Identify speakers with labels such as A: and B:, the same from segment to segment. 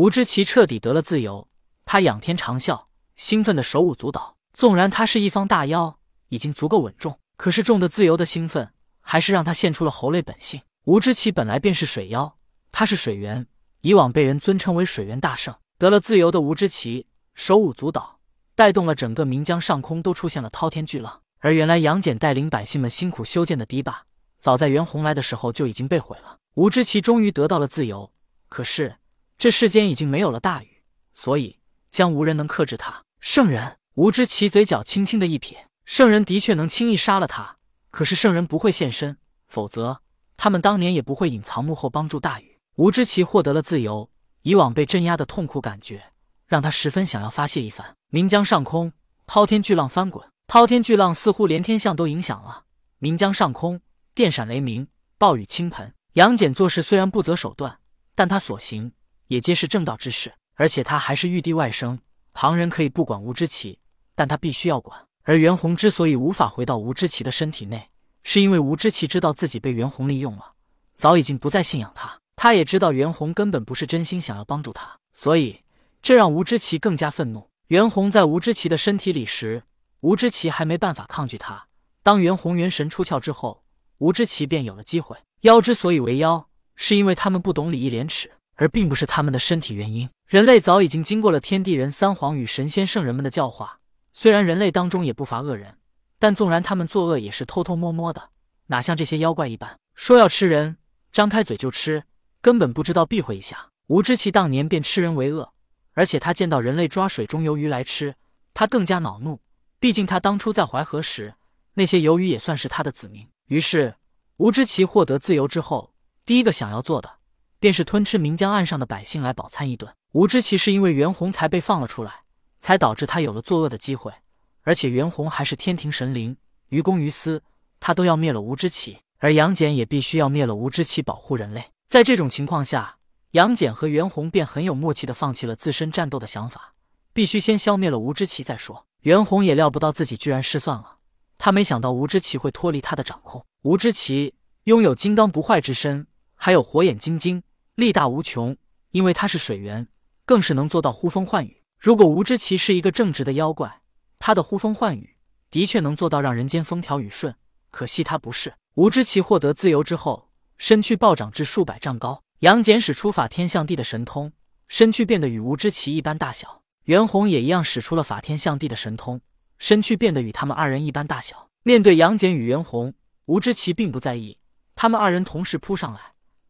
A: 吴知奇彻底得了自由，他仰天长啸，兴奋的手舞足蹈。纵然他是一方大妖，已经足够稳重，可是重的自由的兴奋，还是让他现出了猴类本性。吴知奇本来便是水妖，他是水源，以往被人尊称为水源大圣。得了自由的吴知奇手舞足蹈，带动了整个岷江上空都出现了滔天巨浪。而原来杨戬带领百姓们辛苦修建的堤坝，早在袁弘来的时候就已经被毁了。吴知奇终于得到了自由，可是。这世间已经没有了大禹，所以将无人能克制他。圣人吴知奇嘴角轻轻的一撇，圣人的确能轻易杀了他，可是圣人不会现身，否则他们当年也不会隐藏幕后帮助大禹。吴知奇获得了自由，以往被镇压的痛苦感觉让他十分想要发泄一番。岷江上空，滔天巨浪翻滚，滔天巨浪似乎连天象都影响了。岷江上空，电闪雷鸣，暴雨倾盆。杨戬做事虽然不择手段，但他所行。也皆是正道之事，而且他还是玉帝外甥，旁人可以不管吴知奇，但他必须要管。而袁弘之所以无法回到吴知奇的身体内，是因为吴知奇知道自己被袁弘利用了，早已经不再信仰他。他也知道袁弘根本不是真心想要帮助他，所以这让吴知奇更加愤怒。袁弘在吴知奇的身体里时，吴知奇还没办法抗拒他。当袁弘元神出窍之后，吴知奇便有了机会。妖之所以为妖，是因为他们不懂礼义廉耻。而并不是他们的身体原因。人类早已经经过了天地人三皇与神仙圣人们的教化，虽然人类当中也不乏恶人，但纵然他们作恶，也是偷偷摸摸的，哪像这些妖怪一般，说要吃人，张开嘴就吃，根本不知道避讳一下。吴知奇当年便吃人为恶，而且他见到人类抓水中游鱼来吃，他更加恼怒。毕竟他当初在淮河时，那些游鱼也算是他的子民。于是，吴知奇获得自由之后，第一个想要做的。便是吞吃岷江岸上的百姓来饱餐一顿。吴知奇是因为袁弘才被放了出来，才导致他有了作恶的机会。而且袁弘还是天庭神灵，于公于私，他都要灭了吴知奇。而杨戬也必须要灭了吴知奇，保护人类。在这种情况下，杨戬和袁弘便很有默契的放弃了自身战斗的想法，必须先消灭了吴知奇再说。袁弘也料不到自己居然失算了，他没想到吴知奇会脱离他的掌控。吴知奇拥有金刚不坏之身，还有火眼金睛。力大无穷，因为他是水源，更是能做到呼风唤雨。如果吴知奇是一个正直的妖怪，他的呼风唤雨的确能做到让人间风调雨顺。可惜他不是。吴知奇获得自由之后，身躯暴涨至数百丈高。杨戬使出法天象地的神通，身躯变得与吴知奇一般大小。袁弘也一样使出了法天象地的神通，身躯变得与他们二人一般大小。面对杨戬与袁弘，吴知奇并不在意，他们二人同时扑上来。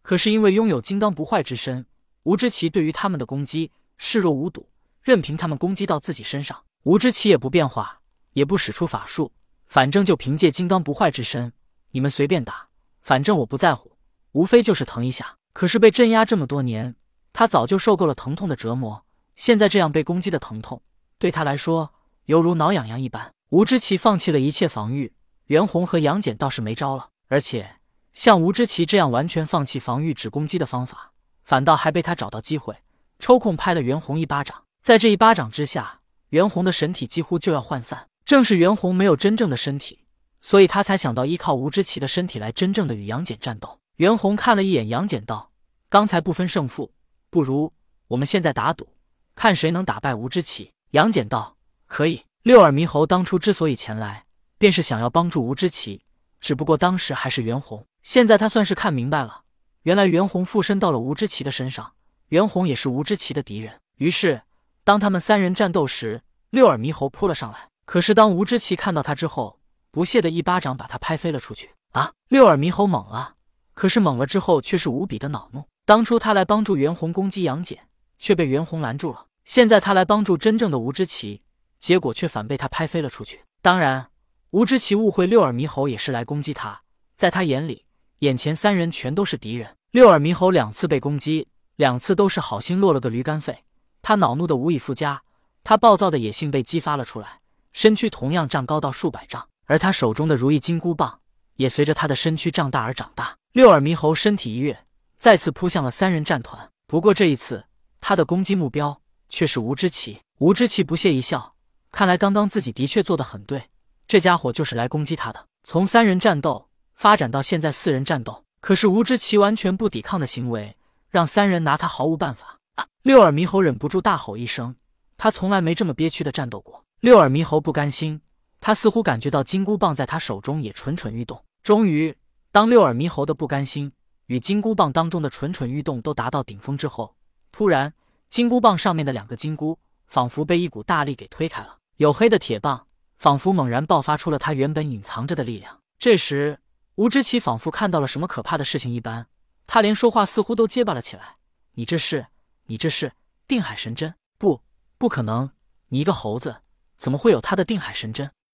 A: 可是因为拥有金刚不坏之身，吴知奇对于他们的攻击视若无睹，任凭他们攻击到自己身上，吴知奇也不变化，也不使出法术，反正就凭借金刚不坏之身，你们随便打，反正我不在乎，无非就是疼一下。可是被镇压这么多年，他早就受够了疼痛的折磨，现在这样被攻击的疼痛，对他来说犹如挠痒痒一般。吴知奇放弃了一切防御，袁弘和杨戬倒是没招了，而且。像吴知奇这样完全放弃防御、只攻击的方法，反倒还被他找到机会，抽空拍了袁弘一巴掌。在这一巴掌之下，袁弘的神体几乎就要涣散。正是袁弘没有真正的身体，所以他才想到依靠吴知奇的身体来真正的与杨戬战斗。袁弘看了一眼杨戬，道：“刚才不分胜负，不如我们现在打赌，看谁能打败吴知奇。”杨戬道：“可以。”六耳猕猴当初之所以前来，便是想要帮助吴知奇，只不过当时还是袁弘。现在他算是看明白了，原来袁弘附身到了吴知奇的身上，袁弘也是吴知奇的敌人。于是，当他们三人战斗时，六耳猕猴扑了上来。可是当吴知奇看到他之后，不屑的一巴掌把他拍飞了出去。啊！六耳猕猴懵了，可是懵了之后却是无比的恼怒。当初他来帮助袁弘攻击杨戬，却被袁弘拦住了；现在他来帮助真正的吴知奇，结果却反被他拍飞了出去。当然，吴知奇误会六耳猕猴也是来攻击他，在他眼里。眼前三人全都是敌人。六耳猕猴两次被攻击，两次都是好心落了个驴肝肺。他恼怒的无以复加，他暴躁的野性被激发了出来，身躯同样长高到数百丈，而他手中的如意金箍棒也随着他的身躯胀大而长大。六耳猕猴身体一跃，再次扑向了三人战团。不过这一次，他的攻击目标却是吴知奇。吴知奇不屑一笑，看来刚刚自己的确做得很对，这家伙就是来攻击他的。从三人战斗。发展到现在四人战斗，可是吴知奇完全不抵抗的行为，让三人拿他毫无办法。啊！六耳猕猴忍不住大吼一声，他从来没这么憋屈的战斗过。六耳猕猴不甘心，他似乎感觉到金箍棒在他手中也蠢蠢欲动。终于，当六耳猕猴的不甘心与金箍棒当中的蠢蠢欲动都达到顶峰之后，突然，金箍棒上面的两个金箍仿佛被一股大力给推开了，黝黑的铁棒仿佛猛然爆发出了它原本隐藏着的力量。这时，吴知奇仿佛看到了什么可怕的事情一般，他连说话似乎都结巴了起来：“你这是，你这是定海神针？不，不可能！你一个猴子，怎么会有他的定海神针？”